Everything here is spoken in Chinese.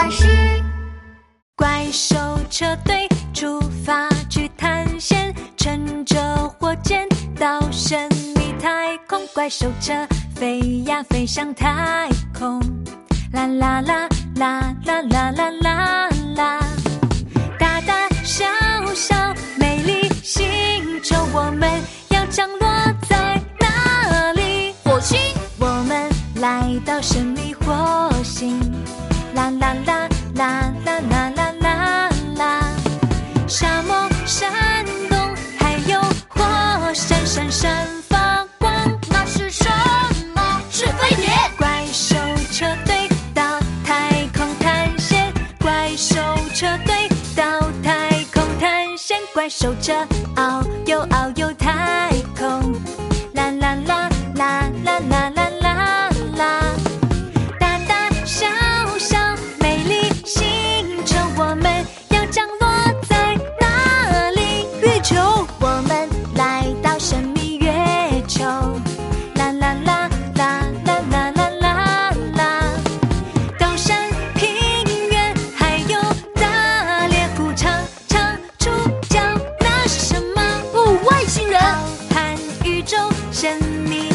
巴士。怪兽车队出发去探险，乘着火箭到神秘太空。怪兽车飞呀飞向太空，啦啦啦啦啦啦啦啦啦，大大小小美丽星球，我们要降落在哪里？火星，我们来到神秘火星，手车队到太空探险怪兽车，遨游遨游太空，啦啦啦啦啦啦啦。神秘